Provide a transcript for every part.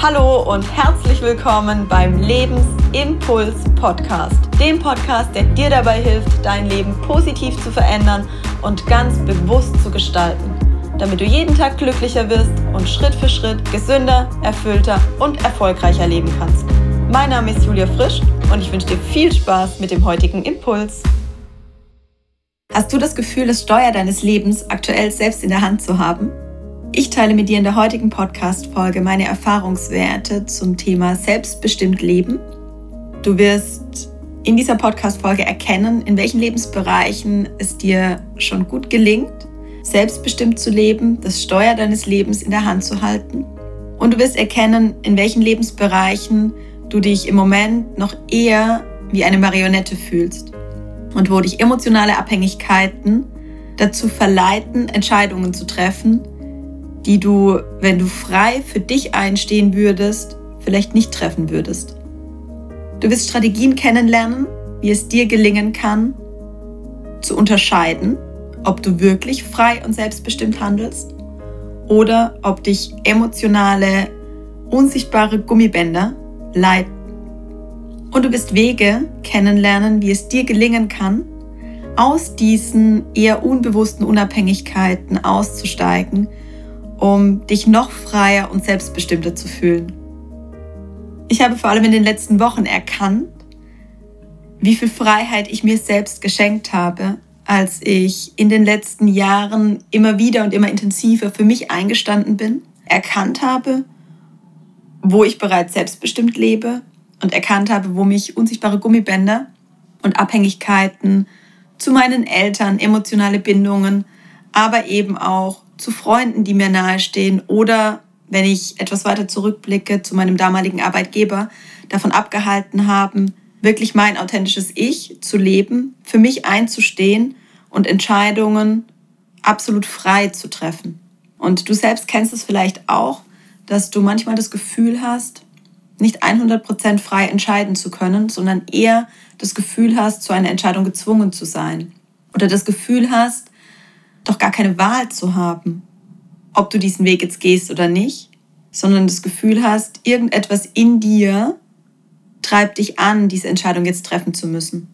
Hallo und herzlich willkommen beim Lebensimpuls Podcast, dem Podcast, der dir dabei hilft, dein Leben positiv zu verändern und ganz bewusst zu gestalten, damit du jeden Tag glücklicher wirst und Schritt für Schritt gesünder, erfüllter und erfolgreicher leben kannst. Mein Name ist Julia Frisch und ich wünsche dir viel Spaß mit dem heutigen Impuls. Hast du das Gefühl, das Steuer deines Lebens aktuell selbst in der Hand zu haben? Ich teile mit dir in der heutigen Podcast-Folge meine Erfahrungswerte zum Thema selbstbestimmt Leben. Du wirst in dieser Podcast-Folge erkennen, in welchen Lebensbereichen es dir schon gut gelingt, selbstbestimmt zu leben, das Steuer deines Lebens in der Hand zu halten. Und du wirst erkennen, in welchen Lebensbereichen du dich im Moment noch eher wie eine Marionette fühlst und wo dich emotionale Abhängigkeiten dazu verleiten, Entscheidungen zu treffen, die du, wenn du frei für dich einstehen würdest, vielleicht nicht treffen würdest. Du wirst Strategien kennenlernen, wie es dir gelingen kann, zu unterscheiden, ob du wirklich frei und selbstbestimmt handelst oder ob dich emotionale, unsichtbare Gummibänder leiten. Und du wirst Wege kennenlernen, wie es dir gelingen kann, aus diesen eher unbewussten Unabhängigkeiten auszusteigen um dich noch freier und selbstbestimmter zu fühlen. Ich habe vor allem in den letzten Wochen erkannt, wie viel Freiheit ich mir selbst geschenkt habe, als ich in den letzten Jahren immer wieder und immer intensiver für mich eingestanden bin, erkannt habe, wo ich bereits selbstbestimmt lebe und erkannt habe, wo mich unsichtbare Gummibänder und Abhängigkeiten zu meinen Eltern, emotionale Bindungen, aber eben auch zu Freunden, die mir nahestehen oder wenn ich etwas weiter zurückblicke zu meinem damaligen Arbeitgeber, davon abgehalten haben, wirklich mein authentisches Ich zu leben, für mich einzustehen und Entscheidungen absolut frei zu treffen. Und du selbst kennst es vielleicht auch, dass du manchmal das Gefühl hast, nicht 100% frei entscheiden zu können, sondern eher das Gefühl hast, zu einer Entscheidung gezwungen zu sein. Oder das Gefühl hast, doch gar keine Wahl zu haben, ob du diesen Weg jetzt gehst oder nicht, sondern das Gefühl hast, irgendetwas in dir treibt dich an, diese Entscheidung jetzt treffen zu müssen.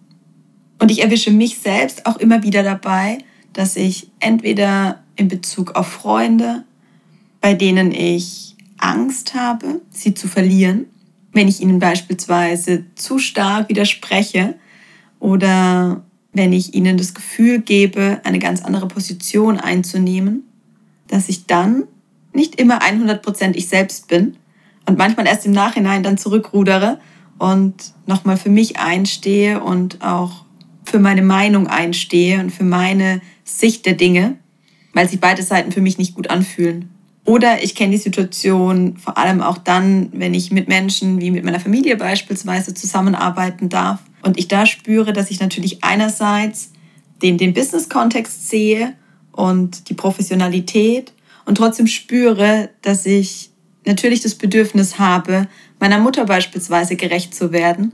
Und ich erwische mich selbst auch immer wieder dabei, dass ich entweder in Bezug auf Freunde, bei denen ich Angst habe, sie zu verlieren, wenn ich ihnen beispielsweise zu stark widerspreche oder wenn ich ihnen das Gefühl gebe, eine ganz andere Position einzunehmen, dass ich dann nicht immer 100% ich selbst bin und manchmal erst im Nachhinein dann zurückrudere und nochmal für mich einstehe und auch für meine Meinung einstehe und für meine Sicht der Dinge, weil sich beide Seiten für mich nicht gut anfühlen. Oder ich kenne die Situation vor allem auch dann, wenn ich mit Menschen wie mit meiner Familie beispielsweise zusammenarbeiten darf und ich da spüre, dass ich natürlich einerseits den, den Business-Kontext sehe und die Professionalität und trotzdem spüre, dass ich natürlich das Bedürfnis habe, meiner Mutter beispielsweise gerecht zu werden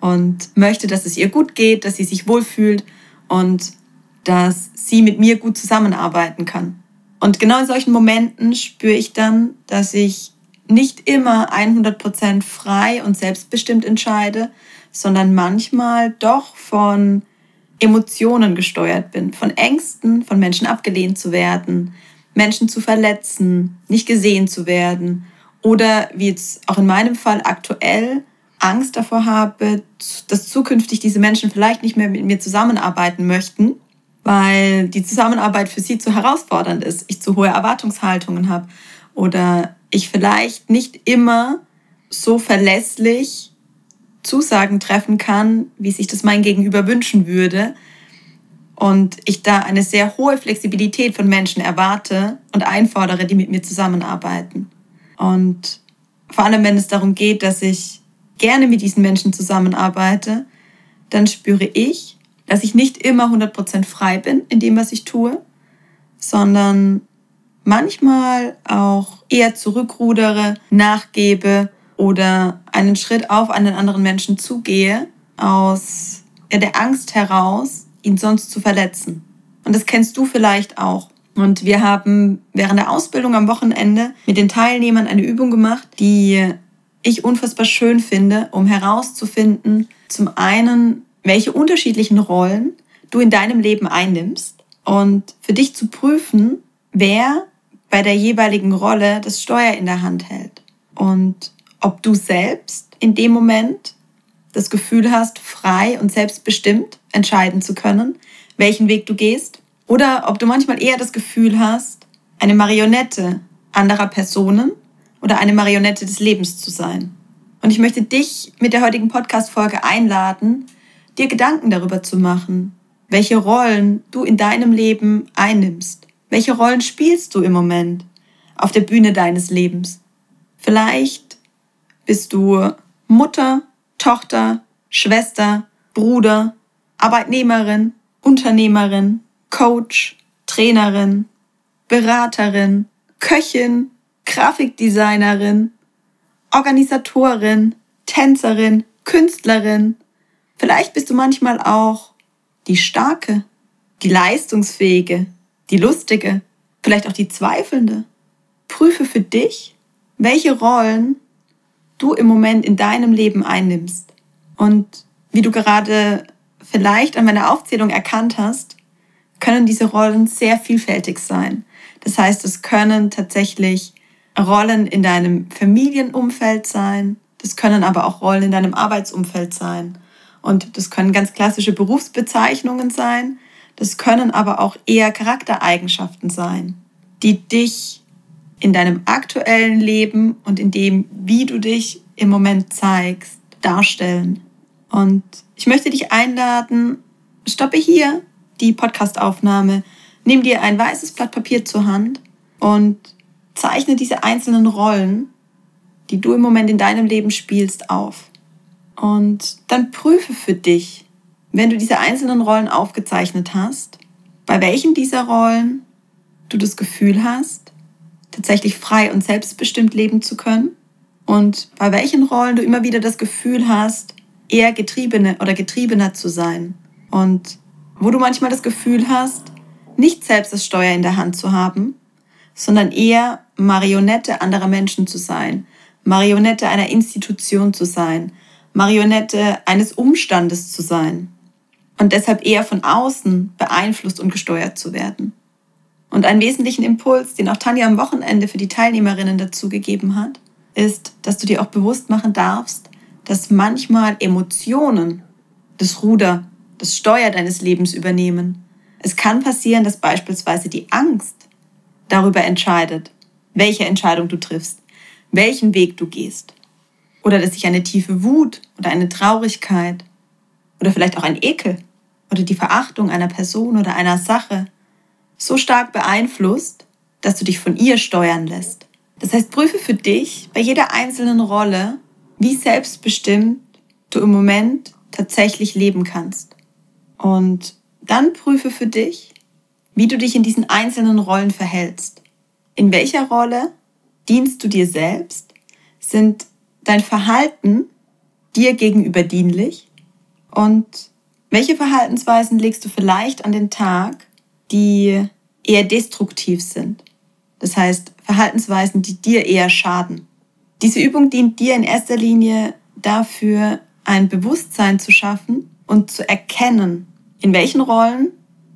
und möchte, dass es ihr gut geht, dass sie sich wohlfühlt und dass sie mit mir gut zusammenarbeiten kann. Und genau in solchen Momenten spüre ich dann, dass ich nicht immer 100% frei und selbstbestimmt entscheide, sondern manchmal doch von Emotionen gesteuert bin, von Ängsten, von Menschen abgelehnt zu werden, Menschen zu verletzen, nicht gesehen zu werden oder wie jetzt auch in meinem Fall aktuell Angst davor habe, dass zukünftig diese Menschen vielleicht nicht mehr mit mir zusammenarbeiten möchten, weil die Zusammenarbeit für sie zu herausfordernd ist, ich zu hohe Erwartungshaltungen habe oder ich vielleicht nicht immer so verlässlich Zusagen treffen kann, wie sich das mein Gegenüber wünschen würde. Und ich da eine sehr hohe Flexibilität von Menschen erwarte und einfordere, die mit mir zusammenarbeiten. Und vor allem, wenn es darum geht, dass ich gerne mit diesen Menschen zusammenarbeite, dann spüre ich, dass ich nicht immer 100% frei bin in dem, was ich tue, sondern manchmal auch eher zurückrudere, nachgebe oder einen Schritt auf einen anderen Menschen zugehe, aus der Angst heraus, ihn sonst zu verletzen. Und das kennst du vielleicht auch. Und wir haben während der Ausbildung am Wochenende mit den Teilnehmern eine Übung gemacht, die ich unfassbar schön finde, um herauszufinden, zum einen, welche unterschiedlichen Rollen du in deinem Leben einnimmst und für dich zu prüfen, wer bei der jeweiligen Rolle das Steuer in der Hand hält und ob du selbst in dem Moment das Gefühl hast, frei und selbstbestimmt entscheiden zu können, welchen Weg du gehst, oder ob du manchmal eher das Gefühl hast, eine Marionette anderer Personen oder eine Marionette des Lebens zu sein. Und ich möchte dich mit der heutigen Podcast-Folge einladen, dir Gedanken darüber zu machen, welche Rollen du in deinem Leben einnimmst. Welche Rollen spielst du im Moment auf der Bühne deines Lebens? Vielleicht bist du Mutter, Tochter, Schwester, Bruder, Arbeitnehmerin, Unternehmerin, Coach, Trainerin, Beraterin, Köchin, Grafikdesignerin, Organisatorin, Tänzerin, Künstlerin. Vielleicht bist du manchmal auch die Starke, die Leistungsfähige, die Lustige, vielleicht auch die Zweifelnde. Prüfe für dich, welche Rollen du im Moment in deinem Leben einnimmst. Und wie du gerade vielleicht an meiner Aufzählung erkannt hast, können diese Rollen sehr vielfältig sein. Das heißt, es können tatsächlich Rollen in deinem Familienumfeld sein, das können aber auch Rollen in deinem Arbeitsumfeld sein. Und das können ganz klassische Berufsbezeichnungen sein, das können aber auch eher Charaktereigenschaften sein, die dich in deinem aktuellen Leben und in dem, wie du dich im Moment zeigst, darstellen. Und ich möchte dich einladen, stoppe hier die Podcastaufnahme, nimm dir ein weißes Blatt Papier zur Hand und zeichne diese einzelnen Rollen, die du im Moment in deinem Leben spielst, auf. Und dann prüfe für dich, wenn du diese einzelnen Rollen aufgezeichnet hast, bei welchen dieser Rollen du das Gefühl hast, tatsächlich frei und selbstbestimmt leben zu können und bei welchen Rollen du immer wieder das Gefühl hast, eher getriebene oder getriebener zu sein und wo du manchmal das Gefühl hast, nicht selbst das Steuer in der Hand zu haben, sondern eher Marionette anderer Menschen zu sein, Marionette einer Institution zu sein, Marionette eines Umstandes zu sein und deshalb eher von außen beeinflusst und gesteuert zu werden. Und einen wesentlichen Impuls, den auch Tanja am Wochenende für die Teilnehmerinnen dazugegeben hat, ist, dass du dir auch bewusst machen darfst, dass manchmal Emotionen das Ruder das Steuer deines Lebens übernehmen. Es kann passieren, dass beispielsweise die Angst darüber entscheidet, welche Entscheidung du triffst, welchen Weg du gehst. Oder dass sich eine tiefe Wut oder eine Traurigkeit oder vielleicht auch ein Ekel oder die Verachtung einer Person oder einer Sache so stark beeinflusst, dass du dich von ihr steuern lässt. Das heißt, prüfe für dich bei jeder einzelnen Rolle, wie selbstbestimmt du im Moment tatsächlich leben kannst. Und dann prüfe für dich, wie du dich in diesen einzelnen Rollen verhältst. In welcher Rolle dienst du dir selbst? Sind dein Verhalten dir gegenüber dienlich? Und welche Verhaltensweisen legst du vielleicht an den Tag, die eher destruktiv sind? Das heißt, Verhaltensweisen, die dir eher schaden. Diese Übung dient dir in erster Linie dafür, ein Bewusstsein zu schaffen und zu erkennen, in welchen Rollen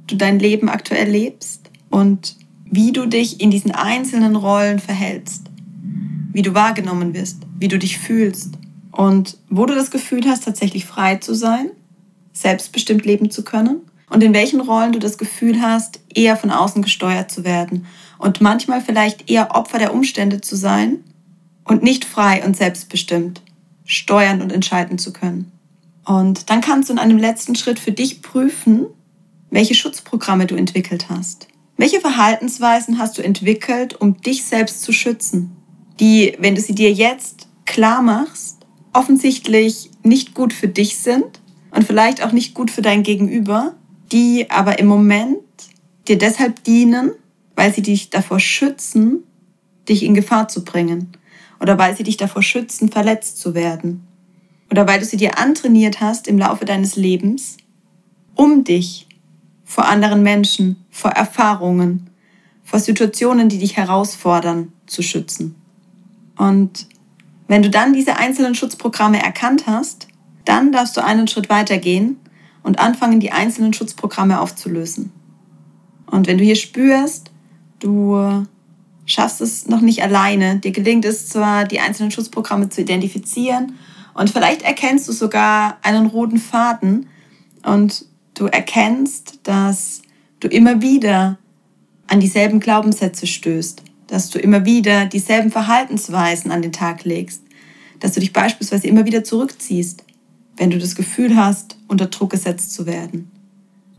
du dein Leben aktuell lebst und wie du dich in diesen einzelnen Rollen verhältst, wie du wahrgenommen wirst, wie du dich fühlst und wo du das Gefühl hast, tatsächlich frei zu sein, selbstbestimmt leben zu können und in welchen Rollen du das Gefühl hast, eher von außen gesteuert zu werden und manchmal vielleicht eher Opfer der Umstände zu sein und nicht frei und selbstbestimmt steuern und entscheiden zu können. Und dann kannst du in einem letzten Schritt für dich prüfen, welche Schutzprogramme du entwickelt hast. Welche Verhaltensweisen hast du entwickelt, um dich selbst zu schützen? Die, wenn du sie dir jetzt klar machst, offensichtlich nicht gut für dich sind und vielleicht auch nicht gut für dein Gegenüber, die aber im Moment dir deshalb dienen, weil sie dich davor schützen, dich in Gefahr zu bringen oder weil sie dich davor schützen, verletzt zu werden oder weil du sie dir antrainiert hast im Laufe deines Lebens, um dich vor anderen Menschen, vor Erfahrungen, vor Situationen, die dich herausfordern, zu schützen. Und wenn du dann diese einzelnen Schutzprogramme erkannt hast, dann darfst du einen Schritt weitergehen und anfangen, die einzelnen Schutzprogramme aufzulösen. Und wenn du hier spürst, du schaffst es noch nicht alleine, dir gelingt es zwar, die einzelnen Schutzprogramme zu identifizieren und vielleicht erkennst du sogar einen roten Faden und du erkennst, dass du immer wieder an dieselben Glaubenssätze stößt, dass du immer wieder dieselben Verhaltensweisen an den Tag legst, dass du dich beispielsweise immer wieder zurückziehst, wenn du das Gefühl hast, unter Druck gesetzt zu werden.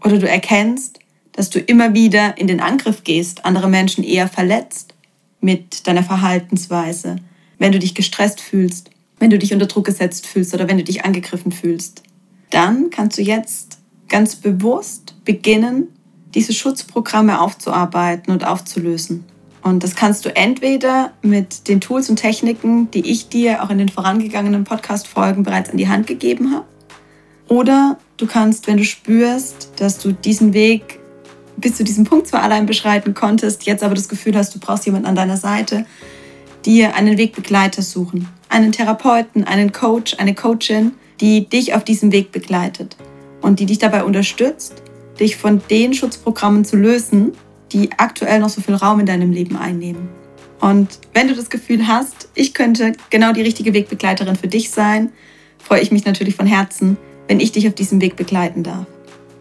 Oder du erkennst, dass du immer wieder in den Angriff gehst, andere Menschen eher verletzt mit deiner Verhaltensweise, wenn du dich gestresst fühlst, wenn du dich unter Druck gesetzt fühlst oder wenn du dich angegriffen fühlst. Dann kannst du jetzt ganz bewusst beginnen, diese Schutzprogramme aufzuarbeiten und aufzulösen. Und das kannst du entweder mit den Tools und Techniken, die ich dir auch in den vorangegangenen Podcast-Folgen bereits an die Hand gegeben habe. Oder du kannst, wenn du spürst, dass du diesen Weg bis zu diesem Punkt zwar allein beschreiten konntest, jetzt aber das Gefühl hast, du brauchst jemanden an deiner Seite, dir einen Wegbegleiter suchen. Einen Therapeuten, einen Coach, eine Coachin, die dich auf diesem Weg begleitet und die dich dabei unterstützt, dich von den Schutzprogrammen zu lösen, die aktuell noch so viel Raum in deinem Leben einnehmen. Und wenn du das Gefühl hast, ich könnte genau die richtige Wegbegleiterin für dich sein, freue ich mich natürlich von Herzen, wenn ich dich auf diesem Weg begleiten darf.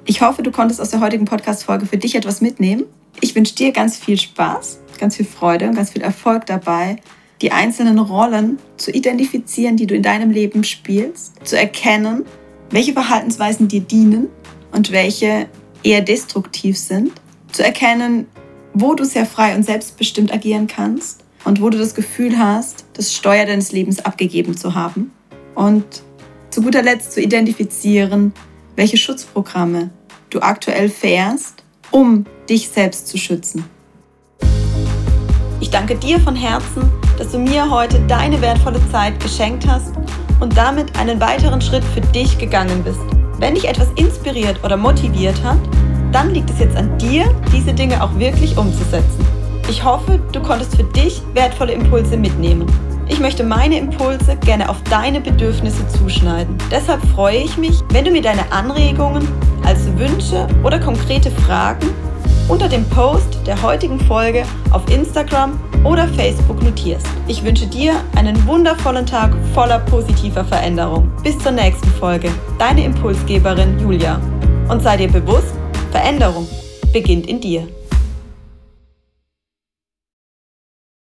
Ich hoffe, du konntest aus der heutigen Podcast-Folge für dich etwas mitnehmen. Ich wünsche dir ganz viel Spaß, ganz viel Freude und ganz viel Erfolg dabei, die einzelnen Rollen zu identifizieren, die du in deinem Leben spielst, zu erkennen, welche Verhaltensweisen dir dienen und welche eher destruktiv sind, zu erkennen, wo du sehr frei und selbstbestimmt agieren kannst und wo du das Gefühl hast, das Steuer deines Lebens abgegeben zu haben und zu guter Letzt zu identifizieren, welche Schutzprogramme du aktuell fährst, um dich selbst zu schützen. Ich danke dir von Herzen, dass du mir heute deine wertvolle Zeit geschenkt hast und damit einen weiteren Schritt für dich gegangen bist. Wenn dich etwas inspiriert oder motiviert hat, dann liegt es jetzt an dir, diese Dinge auch wirklich umzusetzen. Ich hoffe, du konntest für dich wertvolle Impulse mitnehmen. Ich möchte meine Impulse gerne auf deine Bedürfnisse zuschneiden. Deshalb freue ich mich, wenn du mir deine Anregungen als Wünsche oder konkrete Fragen unter dem Post der heutigen Folge auf Instagram oder Facebook notierst. Ich wünsche dir einen wundervollen Tag voller positiver Veränderung. Bis zur nächsten Folge. Deine Impulsgeberin Julia. Und sei dir bewusst, Veränderung beginnt in dir.